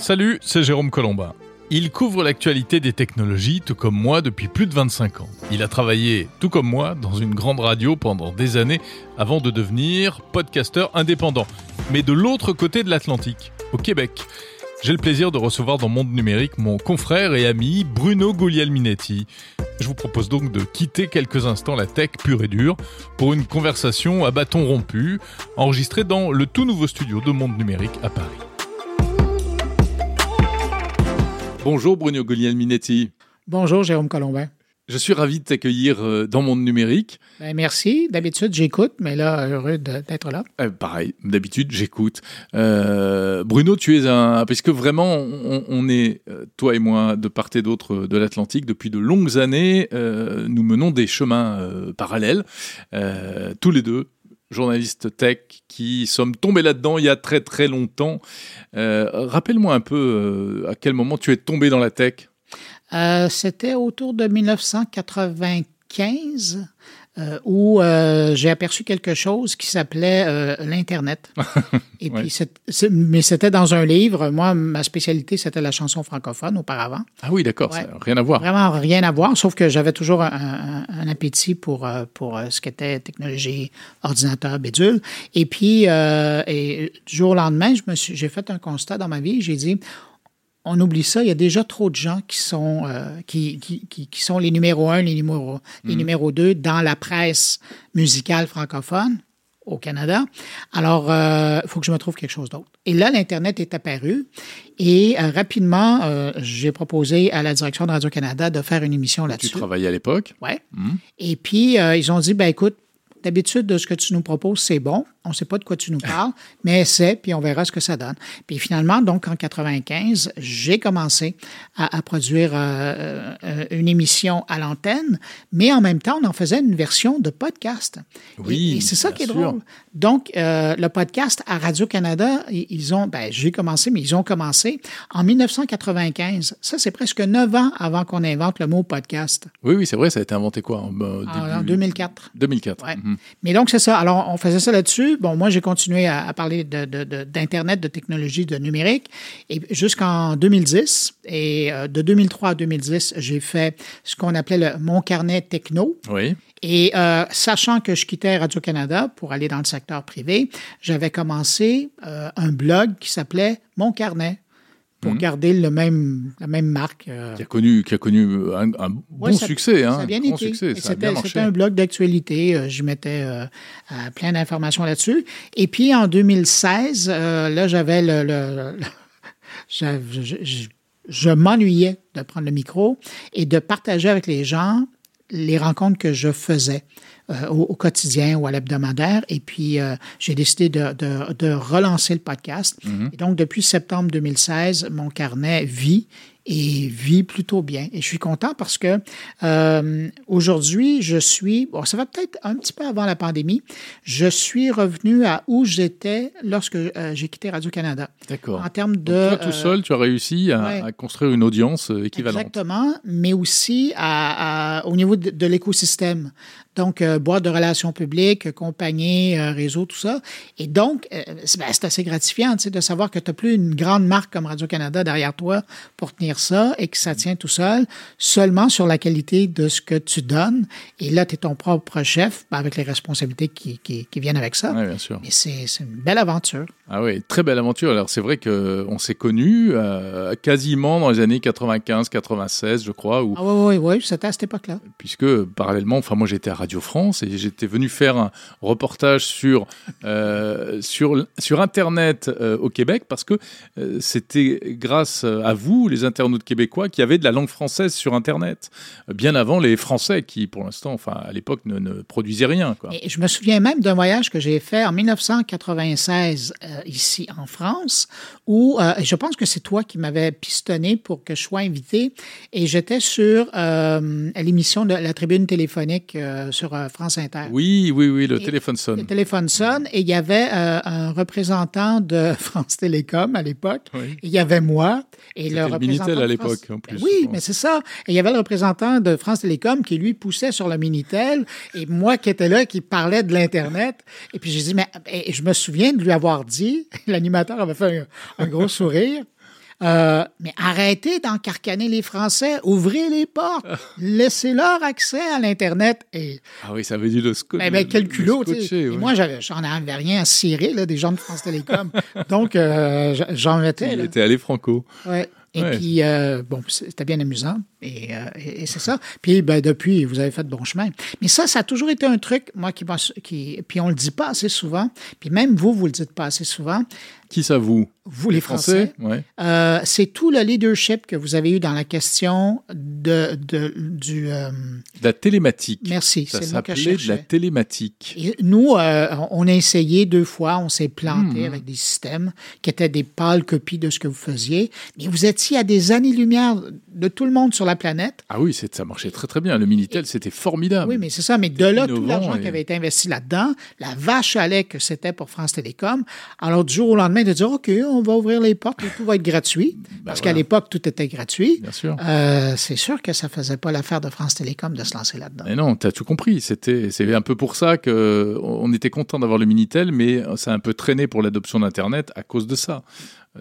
Salut, c'est Jérôme Colombin. Il couvre l'actualité des technologies, tout comme moi, depuis plus de 25 ans. Il a travaillé, tout comme moi, dans une grande radio pendant des années avant de devenir podcasteur indépendant, mais de l'autre côté de l'Atlantique, au Québec. J'ai le plaisir de recevoir dans Monde Numérique mon confrère et ami Bruno Guglielminetti. Je vous propose donc de quitter quelques instants la tech pure et dure pour une conversation à bâton rompu, enregistrée dans le tout nouveau studio de Monde Numérique à Paris. Bonjour Bruno Guglielminetti. Bonjour Jérôme Colombin. Je suis ravi de t'accueillir euh, dans Monde Numérique. Ben, merci. D'habitude, j'écoute, mais là, heureux d'être là. Euh, pareil, d'habitude, j'écoute. Euh, Bruno, tu es un... Parce que vraiment, on, est, toi et moi, de part et d'autre de l'Atlantique, depuis de longues années, nous menons des chemins parallèles, tous les deux, journalistes tech qui sommes tombés là-dedans il y a très très longtemps. Rappelle-moi un peu à quel moment tu es tombé dans la tech? Euh, c'était autour de 1995 euh, où euh, j'ai aperçu quelque chose qui s'appelait l'Internet. Et puis, mais c'était dans un livre. Moi, ma spécialité, c'était la chanson francophone auparavant. Ah oui, d'accord, rien à voir. Vraiment rien à voir, sauf que j'avais toujours un, appétit pour, pour ce qu'était technologie, ordinateur, bédule. Et puis, et, du jour au lendemain, j'ai fait un constat dans ma vie. J'ai dit, on oublie ça. Il y a déjà trop de gens qui sont, euh, qui, qui, qui, sont les numéros un, les numéros, les mm. numéros deux dans la presse musicale francophone au Canada. Alors, il euh, faut que je me trouve quelque chose d'autre. Et là, l'Internet est apparu et euh, rapidement, j'ai proposé à la direction de Radio-Canada de faire une émission là-dessus. Tu travaillais à l'époque? Oui. Mm. Et puis, ils ont dit, ben écoute, d'habitude, de ce que tu nous proposes, c'est bon. On ne sait pas de quoi tu nous parles, mais essaie, puis on verra ce que ça donne. Puis finalement, donc en 95, j'ai commencé à, produire euh, euh, une émission à l'antenne, mais en même temps, on en faisait une version de podcast. Oui, et, c'est ça qui est drôle. Donc, euh, le podcast à Radio-Canada, ils ont, ben, j'ai commencé, mais ils ont commencé en 1995. Ça, c'est presque neuf ans avant qu'on invente le mot podcast. Oui, oui, c'est vrai, ça a été inventé quoi? En, en 2004. 2004. Ouais. Mhm. Mais donc, c'est ça. Alors, on faisait ça là-dessus. Bon, moi, j'ai continué à, parler d'Internet, de, technologie, de numérique, et jusqu'en 2010. Et euh, de 2003 à 2010, j'ai fait ce qu'on appelait le, mon carnet techno. Oui. Et euh, sachant que je quittais Radio-Canada pour aller dans le secteur privé, j'avais commencé euh, un blog qui s'appelait Mon Carnet pour mhm. garder le même, la même marque. Euh. Qui, a connu, qui a connu un, bon succès. Hein, ça a bien été. C'était un blog d'actualité. Euh, je mettais euh, plein d'informations là-dessus. Et puis en 2016, là, j'avais le. je m'ennuyais de prendre le micro et de partager avec les gens les rencontres que je faisais. Euh, au, quotidien ou à l'hebdomadaire. Et puis, euh, j'ai décidé de, de, de, relancer le podcast. Mm-hmm. Et donc, depuis septembre 2016, mon carnet vit et vit plutôt bien. Et je suis content parce que euh, aujourd'hui, je suis, bon, ça va peut-être un petit peu avant la pandémie, je suis revenu à où j'étais lorsque j'ai quitté Radio-Canada. D'accord. En termes de... toi, tout seul, tu as réussi à, construire une audience équivalente. Exactement, mais aussi à, au niveau de, de l'écosystème. Donc, euh, boîte de relations publiques, compagnie, euh, réseau, tout ça. Et donc, euh, ben, c'est assez gratifiant de savoir que tu n'as plus une grande marque comme Radio-Canada derrière toi pour tenir ça et que ça tient tout seul, seulement sur la qualité de ce que tu donnes. Et là, tu es ton propre chef ben, avec les responsabilités qui, qui, viennent avec ça. Oui, bien sûr. Mais c'est une belle aventure. Ah oui, très belle aventure. Alors, c'est vrai qu'on s'est connus quasiment dans les années 95-96, je crois. Où... Ah oui, oui, oui, c'était à cette époque-là. Puisque, parallèlement, enfin, moi, j'étais à Radio France et j'étais venu faire un reportage sur, euh, sur, sur Internet euh, au Québec parce que euh, c'était grâce à vous, les internautes québécois, qui avaient de la langue française sur Internet, bien avant les Français qui, pour l'instant, enfin, à l'époque, ne, ne, produisaient rien. Quoi. Et je me souviens même d'un voyage que j'ai fait en 1996 ici en France où je pense que c'est toi qui m'avais pistonné pour que je sois invité et j'étais sur l'émission de la tribune téléphonique sur euh, France Inter. Oui, oui, oui, le téléphone sonne. Le téléphone sonne et il y avait euh, un représentant de France Télécom à l'époque. Et il y avait moi et le représentant. Minitel à l'époque, en plus. Oui, mais c'est ça. Et il y avait le représentant de France Télécom qui lui poussait sur le Minitel et moi qui étais là qui parlait de l'Internet. Et puis j'ai dit, mais et je me souviens de lui avoir dit, l'animateur avait fait un gros sourire. Euh, mais arrêtez d'encarcaner les Français, ouvrez les portes, laissez-leur accès à l'Internet. Et, ah oui, ça veut dire le ben, quel culot, tu sais. Moi, j'en avais rien à cirer, là, des gens de France Télécom. Donc, euh, j'en mettais. Il était allé franco. Ouais. Et puis, euh, bon, c'était bien amusant. Et, euh, et, c'est ça. Puis, ben, depuis, vous avez fait de bon chemin. Mais ça, ça a toujours été un truc, moi, qui, qui puis on le dit pas assez souvent. Puis même vous, vous le dites pas assez souvent. Qui ça, vous? Vous, les Français? Euh, c'est tout le leadership que vous avez eu dans la question de, de du... Euh, de la télématique. Merci. Ça s'appelait de la télématique. Et nous, euh, on a essayé deux fois, on s'est planté hmm. avec des systèmes qui étaient des pâles copies de ce que vous faisiez. Mais vous étiez à des années-lumière de tout le monde sur la planète. Ah oui, ça marchait très très bien. Le Minitel, c'était formidable. Oui, mais c'est ça. Mais de là, tout l'argent qui avait été investi là-dedans, la vache à lait que c'était pour France Télécom. Alors, du jour au lendemain, de dire, OK, on va ouvrir les portes et tout va être gratuit. Ben parce qu'à l'époque, tout était gratuit. Bien sûr. Euh, c'est sûr que ça faisait pas l'affaire de France Télécom de se lancer là-dedans. Mais non, tu as tout compris. C'était, c'est un peu pour ça qu'on était content d'avoir le Minitel, mais ça a un peu traîné pour l'adoption d'Internet à cause de ça.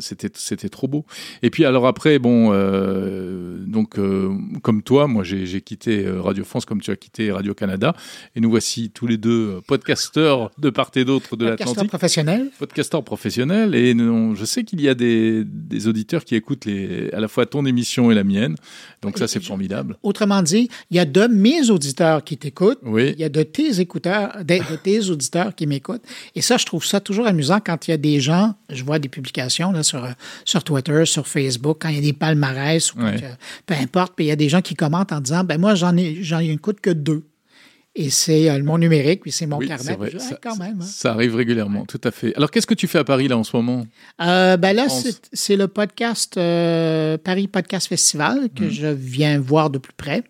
C'était, c'était trop beau. Et puis alors après, bon, euh, donc euh, comme toi, moi j'ai, quitté euh, Radio France comme tu as quitté Radio Canada, et nous voici tous les deux podcasteurs de part et d'autre de l'Atlantique. Podcasteurs professionnels. Podcasteurs professionnels, et je sais qu'il y a des, des, auditeurs qui écoutent les, à la fois ton émission et la mienne, donc ça c'est formidable. Autrement dit, il y a de mes auditeurs qui t'écoutent, oui. il y a de tes écouteurs, de, de tes auditeurs qui m'écoutent, et ça je trouve ça toujours amusant quand il y a des gens, je vois des publications sur, euh, sur Twitter, sur Facebook, quand il y a des palmarès, ou peu importe, puis il y a des gens qui commentent en disant ben moi, j'en ai, j'en ai coûte que deux et c'est euh, mon numérique, puis c'est mon carnet. ça, quand même. Hein. Ça arrive régulièrement, tout à fait. Alors, qu'est-ce que tu fais à Paris, là, en ce moment? Euh, ben là, c'est le podcast Paris Podcast Festival que mmh. je viens voir de plus près,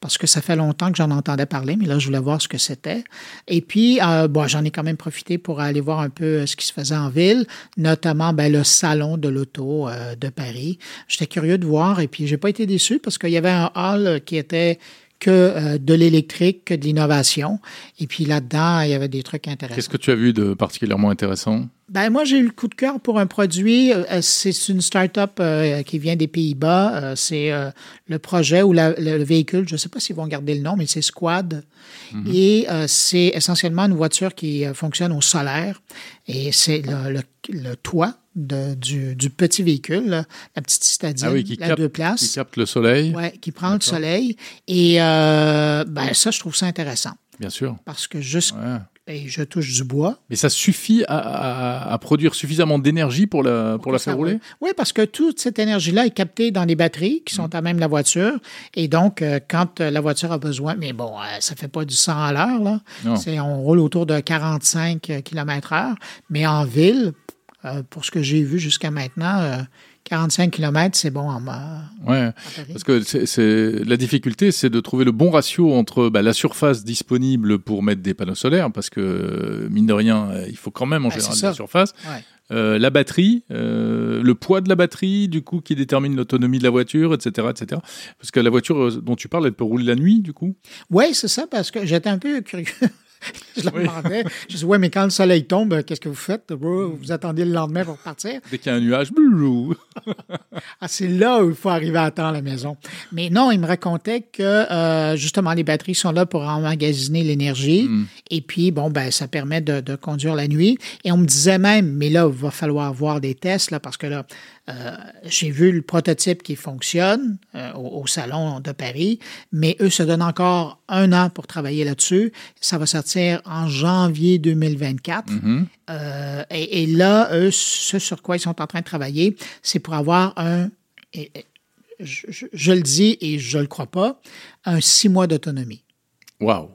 parce que ça fait longtemps que j'en entendais parler, mais là, je voulais voir ce que c'était. Et puis, bon, j'en ai quand même profité pour aller voir un peu ce qui se faisait en ville, notamment ben, le salon de l'auto de Paris. J'étais curieux de voir, et puis j'ai pas été déçu, parce qu'il y avait un hall qui était que euh, de l'électrique, que de l'innovation. Et puis là-dedans, il y avait des trucs intéressants. Qu'est-ce que tu as vu de particulièrement intéressant? Ben moi, j'ai eu le coup de cœur pour un produit. Euh, c'est une start-up euh, qui vient des Pays-Bas. c'est le projet ou le véhicule, je ne sais pas s'ils vont garder le nom, mais c'est Squad. Mhm. Et c'est essentiellement une voiture qui fonctionne au solaire. Et c'est le, toit du, petit véhicule, la petite citadine, ah qui la deux places. Qui capte le soleil. Oui, qui prend le soleil. Et euh, ben, ça, je trouve ça intéressant. Bien sûr. Parce que juste. Et je touche du bois. Mais ça suffit à, produire suffisamment d'énergie pour la, pour la faire rouler? Oui, parce que toute cette énergie-là est captée dans les batteries qui sont mm. à même la voiture. Et donc, euh, quand la voiture a besoin, mais bon, euh, ça ne fait pas du 100 à l'heure, là. On roule autour de 45 km heure. Mais en ville, euh, pour ce que j'ai vu jusqu'à maintenant, 45 km, c'est bon en Ouais, parce que c'est la difficulté, c'est de trouver le bon ratio entre bah, la surface disponible pour mettre des panneaux solaires, parce que mine de rien, euh, il faut quand même en général de la surface. Euh, la batterie, le poids de la batterie, du coup, qui détermine l'autonomie de la voiture, etc., etc. Parce que la voiture dont tu parles, elle peut rouler la nuit, du coup? Oui, c'est ça, parce que j'étais un peu curieux. je leur demandais. Je dis, ouais, mais quand le soleil tombe, qu'est-ce que vous faites? Vous attendiez le lendemain pour partir? Dès qu'il y a un nuage, ah, c'est là où il faut arriver à temps à la maison. Mais non, il me racontait que euh, justement, les batteries sont là pour emmagasiner l'énergie. Hmm. Et puis, bon, ben, ça permet de, de, conduire la nuit. Et on me disait même, mais là, il va falloir voir des tests, là, parce que là, euh, j'ai vu le prototype qui fonctionne euh, au, Salon de Paris, mais eux se donnent encore un an pour travailler là-dessus. Ça va sortir en janvier 2024. Mm-hmm. euh, et, là, eux, ce sur quoi ils sont en train de travailler, c'est pour avoir un, je, le dis et je le crois pas, un six mois d'autonomie. Wow.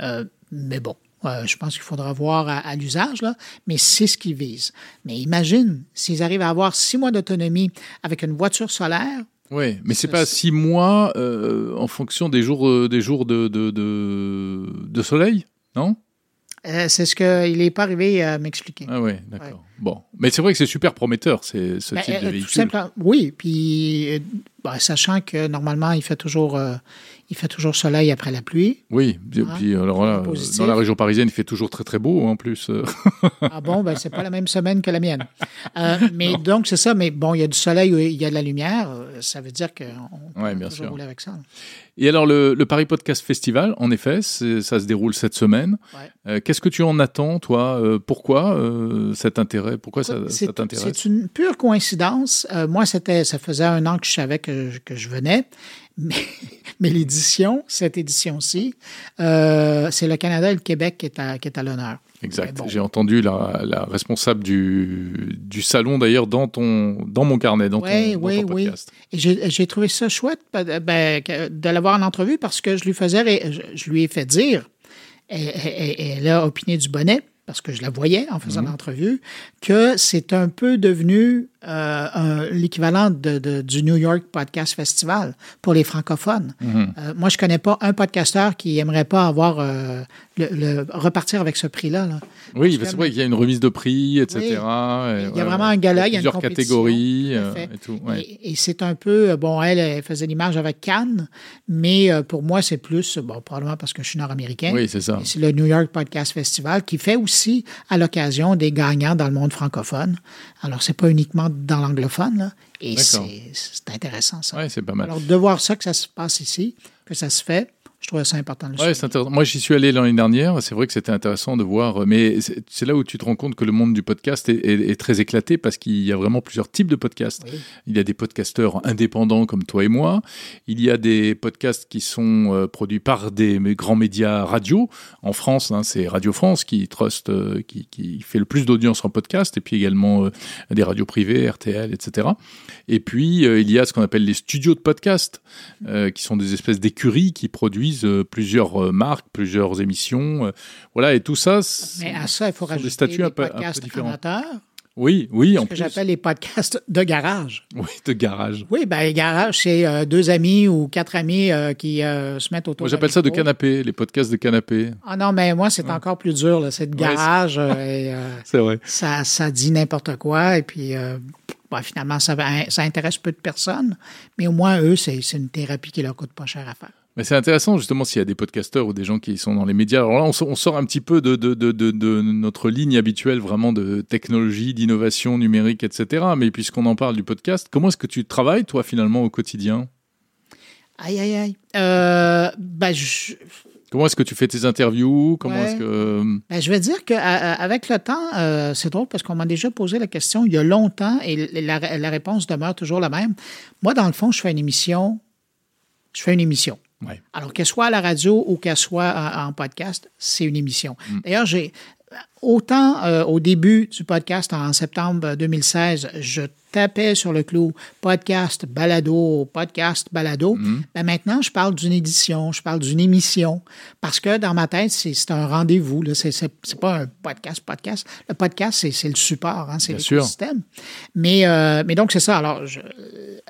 Euh, mais bon, euh, je pense qu'il faudra voir à, l'usage, là, mais c'est ce qu'ils visent. Mais imagine, s'ils arrivent à avoir six mois d'autonomie avec une voiture solaire. Oui, mais c'est pas six mois euh, en fonction des jours, euh, des jours de, de, de, soleil, non? C'est ce qu'il n'est pas arrivé à m'expliquer. Ah oui, d'accord. Bon, mais c'est vrai que c'est super prometteur, c'est ce Ben, type de véhicule. tout simplement, oui, puis ben, sachant que normalement il fait toujours il fait toujours soleil après la pluie. Oui, et Hein, puis alors là, positif. dans la région parisienne, il fait toujours très très beau en plus. euh. Ah bon, ben c'est pas la même semaine que la mienne. Euh, mais donc c'est ça, mais bon, il y a du soleil, il y a de la lumière, euh, ça veut dire qu'on Ouais, peut bien toujours sûr. rouler avec ça. Et alors le, le Paris Podcast Festival, en effet, ça se déroule cette semaine. Ouais. Euh, Qu'est-ce que tu en attends, toi Euh, Pourquoi euh, cet intérêt Pourquoi ça, t'intéresse C'est une pure coïncidence. Euh, moi, c'était, ça faisait un an que je savais que, que je venais. Mais, mais l'édition, cette édition-ci, euh, c'est le Canada et le Québec qui est à, qui est à l'honneur. Exact. Bon. J'ai entendu la, la responsable du, du salon d'ailleurs dans ton dans mon carnet, dans ton, Oui, dans oui, ton oui. podcast. Et j'ai trouvé ça chouette ben, de l'avoir en entrevue parce que je lui faisais, je, lui ai fait dire, et, et- et elle a opiné du bonnet, parce que je la voyais en faisant l'entrevue, que c'est un peu devenu euh, l'équivalent de, de- du New York Podcast Festival pour les francophones. Euh, moi, je connais pas un podcasteur qui aimerait pas avoir euh, le, le- repartir avec ce prix-là. là. Oui, Parce c'est que- vrai qu'il y a une remise de prix, etc. Oui. Et Il y a ouais, vraiment un gala, il y a plusieurs catégories et tout. ouais. Et, et c'est un peu, bon, elle, elle faisait l'image avec Cannes, mais pour moi, c'est plus, bon, probablement parce que je suis nord-américain. Oui, c'est ça. C'est le New York Podcast Festival qui fait aussi à l'occasion des gagnants dans le monde francophone. Alors, c'est pas uniquement dans l'anglophone, là. Et c'est c'est intéressant, ça. Ouais, c'est pas mal. Alors, de voir ça, que ça se passe ici, que ça se fait, je trouvais ça important le Ouais, intéressant. Moi, j'y suis allé l'année dernière. C'est vrai que c'était intéressant de voir. Mais c'est là où tu te rends compte que le monde du podcast est, est- est très éclaté parce qu'il y a vraiment plusieurs types de podcasts. Oui. Il y a des podcasteurs indépendants comme toi et moi. Il y a des podcasts qui sont euh, produits par des grands médias radio. En France, hein, c'est Radio France qui trust, euh, qui, qui fait le plus d'audience en podcast, et puis également euh, des radios privées, RTL, etc. Et puis euh, il y a ce qu'on appelle les studios de podcast, euh, qui sont des espèces d'écuries qui produisent euh, plusieurs euh, marques, plusieurs émissions. euh, voilà, et tout ça. c'est- Mais à ça, il faut sont des rajouter statuts les un peu- un peu différents. Oui, oui, en ce que plus. j'appelle les podcasts de garage. Oui, de garage. Oui, ben garage, c'est euh, deux amis ou quatre amis euh, qui euh, se mettent autour Moi, j'appelle ça de canapé, les podcasts de canapé. Ah non, mais moi, c'est encore plus dur. C'est de c'est- garage. C'est vrai. ça, ça dit n'importe quoi. Et puis, bon, finalement, ça, ça intéresse peu de personnes. Mais au moins, eux, c'est c'est une thérapie qui leur coûte pas cher à faire. Mais c'est intéressant justement s'il y a des podcasteurs ou des gens qui sont dans les médias. Alors là, on sort, on sort un petit peu de, de, de, de, de notre ligne habituelle vraiment de technologie, d'innovation numérique, etc. Mais puisqu'on en parle du podcast, comment est-ce que tu travailles toi finalement au quotidien? Aïe, aïe, aïe. Euh, ben, je, Comment est-ce que tu fais tes interviews? Comment Ouais. est-ce que Ben, je vais dire qu'avec le temps, euh, c'est drôle parce qu'on m'a déjà posé la question il y a longtemps et la, la réponse demeure toujours la même. Moi, dans le fond, je fais une émission. Je fais une émission. Ouais. Alors, qu'elle soit à la radio ou qu'elle soit en, en podcast, c'est une émission. Mm. D'ailleurs, j'ai. Autant euh, au début du podcast en septembre 2016, je tapais sur le clou podcast, balado, podcast, balado. Ben maintenant, je parle d'une édition, je parle d'une émission, parce que dans ma tête, c'est un rendez-vous. c'est- c'est pas un podcast, podcast. Le podcast, c'est le support, hein, c'est sûr. l'écosystème. Mais, euh, mais donc, c'est ça. Alors, je-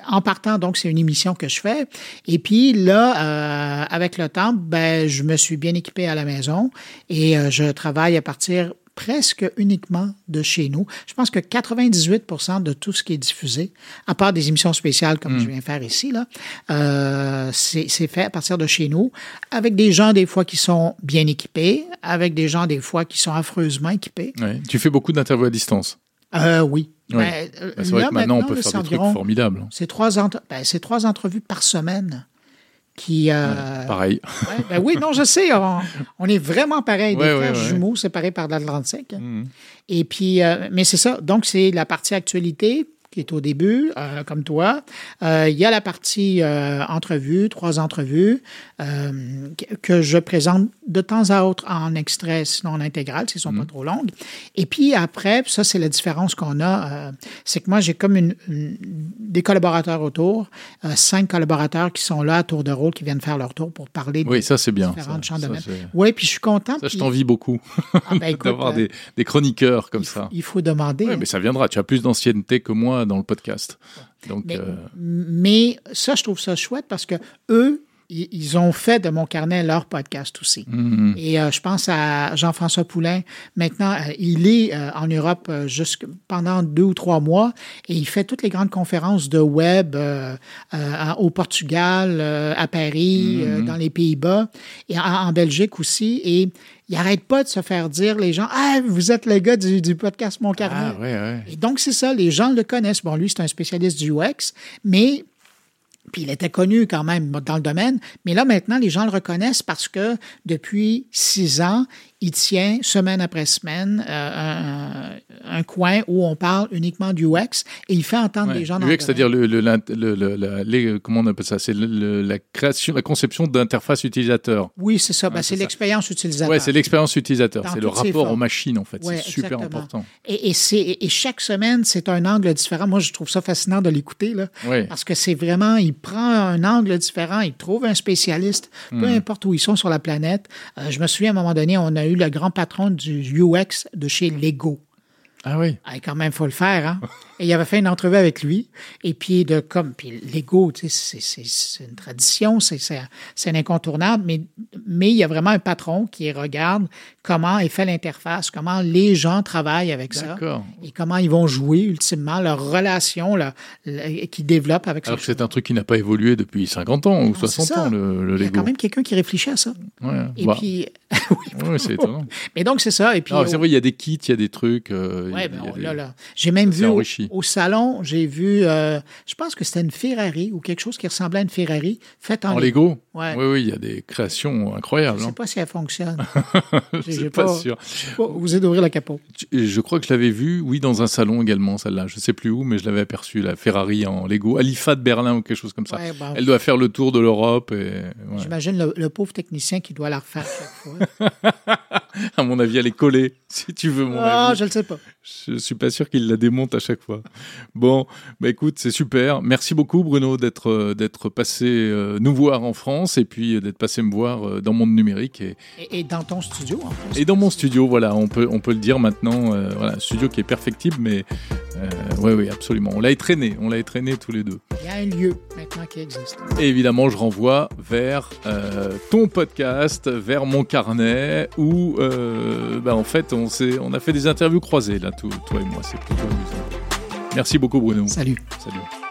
en partant, donc, c'est une émission que je fais. Et puis là, euh, avec le temps, ben, je me suis bien équipé à la maison et euh, je travaille à partir presque uniquement de chez nous. Je pense que 98% de tout ce qui est diffusé, à part des émissions spéciales comme je viens faire ici, là, euh, c'est fait à partir de chez nous, avec des gens des fois qui sont bien équipés, avec des gens des fois qui sont affreusement équipés. Tu fais beaucoup d'interviews à distance? Euh, oui. Oui. Ben, Ben, C'est vrai là, que maintenant on peut faire des trucs formidables. c'est trois, entre- ben, c'est trois entrevues par semaine qui. euh, Pareil. ouais, ben oui, non, je sais. On, on est vraiment pareil. Des frères ouais, jumeaux séparés par l'Atlantique. Mhm. Et puis, euh, mais c'est ça. Donc, c'est la partie actualité qui est au début, euh, comme toi. Euh, Il y a la partie euh, entrevue, trois entrevues, euh, que- je présente de temps à autre en extrait, sinon en intégrale, s'ils ne sont pas trop longues. Et puis après, ça, c'est la différence qu'on a, c'est que moi, j'ai comme une, une- des collaborateurs autour, cinq collaborateurs qui sont là à tour de rôle, qui viennent faire leur tour pour parler Oui, de ça c'est bien. différentes Ça, champs de Oui, puis je suis content. ça, je puis- t'envie beaucoup Ah, ben, d'avoir des, des chroniqueurs comme il faut- ça. Il faut demander. Ouais, mais ça viendra. Tu as plus d'ancienneté que moi dans le podcast. Donc, Mais, euh, mais ça, je trouve ça chouette parce que eux, ils, ont fait de mon carnet leur podcast aussi. Mhm. Et euh, je pense à Jean-François Poulain. Maintenant, euh, il est euh, en Europe pendant deux ou trois mois et il fait toutes les grandes conférences de web au Portugal, à Paris, Mhm. dans les Pays-Bas et en, en Belgique aussi. Et il n'arrête pas de se faire dire les gens Ah, vous êtes le gars du, du podcast Mon Carnet. Ah. Et donc, c'est ça, les gens le connaissent. Bon, lui, c'est un spécialiste du UX, mais. Puis il était connu quand même dans le domaine, mais là maintenant, les gens le reconnaissent parce que depuis six ans, il tient semaine après semaine euh, un, un coin où on parle uniquement du UX et il fait entendre Ouais. les gens dans UX, c'est-à-dire le, la- les- comment on appelle ça? C'est la création, la conception d'interface utilisateur. Oui, c'est ça. Ben, Ouais, c'est l'expérience utilisateur. Ouais, c'est l'expérience utilisateur. C'est le rapport aux machines, en fait. Ouais, c'est super important. Et, et, c'est- et chaque semaine, c'est un angle différent. Moi, je trouve ça fascinant de l'écouter, là, parce que c'est vraiment, il prend un angle différent, il trouve un spécialiste, peu Hmm. importe où ils sont sur la planète. Euh, je me souviens, à un moment donné, on a eu le grand patron du UX de chez Lego. Ah oui. Ah, quand même, faut le faire, hein? Et il avait fait une entrevue avec lui. Et puis, de comme, puis Lego, tu sais, c'est- une tradition, c'est c'est- c'est un incontournable, mais, mais il y a vraiment un patron qui regarde comment est fait l'interface, comment les gens travaillent avec ça. Et comment ils vont jouer, ultimement, leur relation là, le- qu'ils développent avec Alors ça. que c'est un truc qui n'a pas évolué depuis 50 ans ou Non, 60 c'est ça. ans, le, le Il y a quand même quelqu'un qui réfléchit à ça. Ouais, Et bah, puis, oui, ouais, c'est étonnant. mais donc c'est ça. Et puis, Ah, c'est vrai, il y a des kits, il y a des trucs. euh, Ouais, ben, on- des- là, là. J'ai même vu au, salon, j'ai vu, euh, je pense que c'était une Ferrari ou quelque chose qui ressemblait à une Ferrari faite en, En Lego Ouais. Oui, oui, il y a des créations Je incroyables. ne sais hein. pas si elle fonctionne. Je suis pas- pas sûr. Je pas osé d'ouvrir le capot. Et Je crois que je l'avais vue, oui, dans un salon également, celle-là. Je sais plus où, mais je l'avais aperçue, la Ferrari en Lego. Alifa de Berlin ou quelque chose comme ça. Ouais, bon, Elle doit faire le tour de l'Europe et. J'imagine le, le pauvre technicien qui doit la refaire chaque fois. à mon avis, elle est collée, si tu veux mon Ah, avis. je ne sais pas. Je suis pas sûr qu'il la démonte à chaque fois. Bon, bah écoute, c'est super. Merci beaucoup Bruno d'être euh, d'être passé euh, nous voir en France et puis euh, d'être passé me voir euh, dans Monde Numérique et, Et, et dans ton studio, en et dans mon studio. Voilà, on peut on peut le dire maintenant. euh, voilà, un studio qui est perfectible, mais oui oui absolument. On l'a étraîné, on l'a étraîné tous les deux. Il y a un lieu qui existe. Et évidemment, je renvoie vers euh, ton podcast, vers mon carnet, où euh, bah, en fait on a fait des interviews croisées là, tout- toi et moi. C'est plutôt amusant. Merci beaucoup Bruno. Salut. Salut.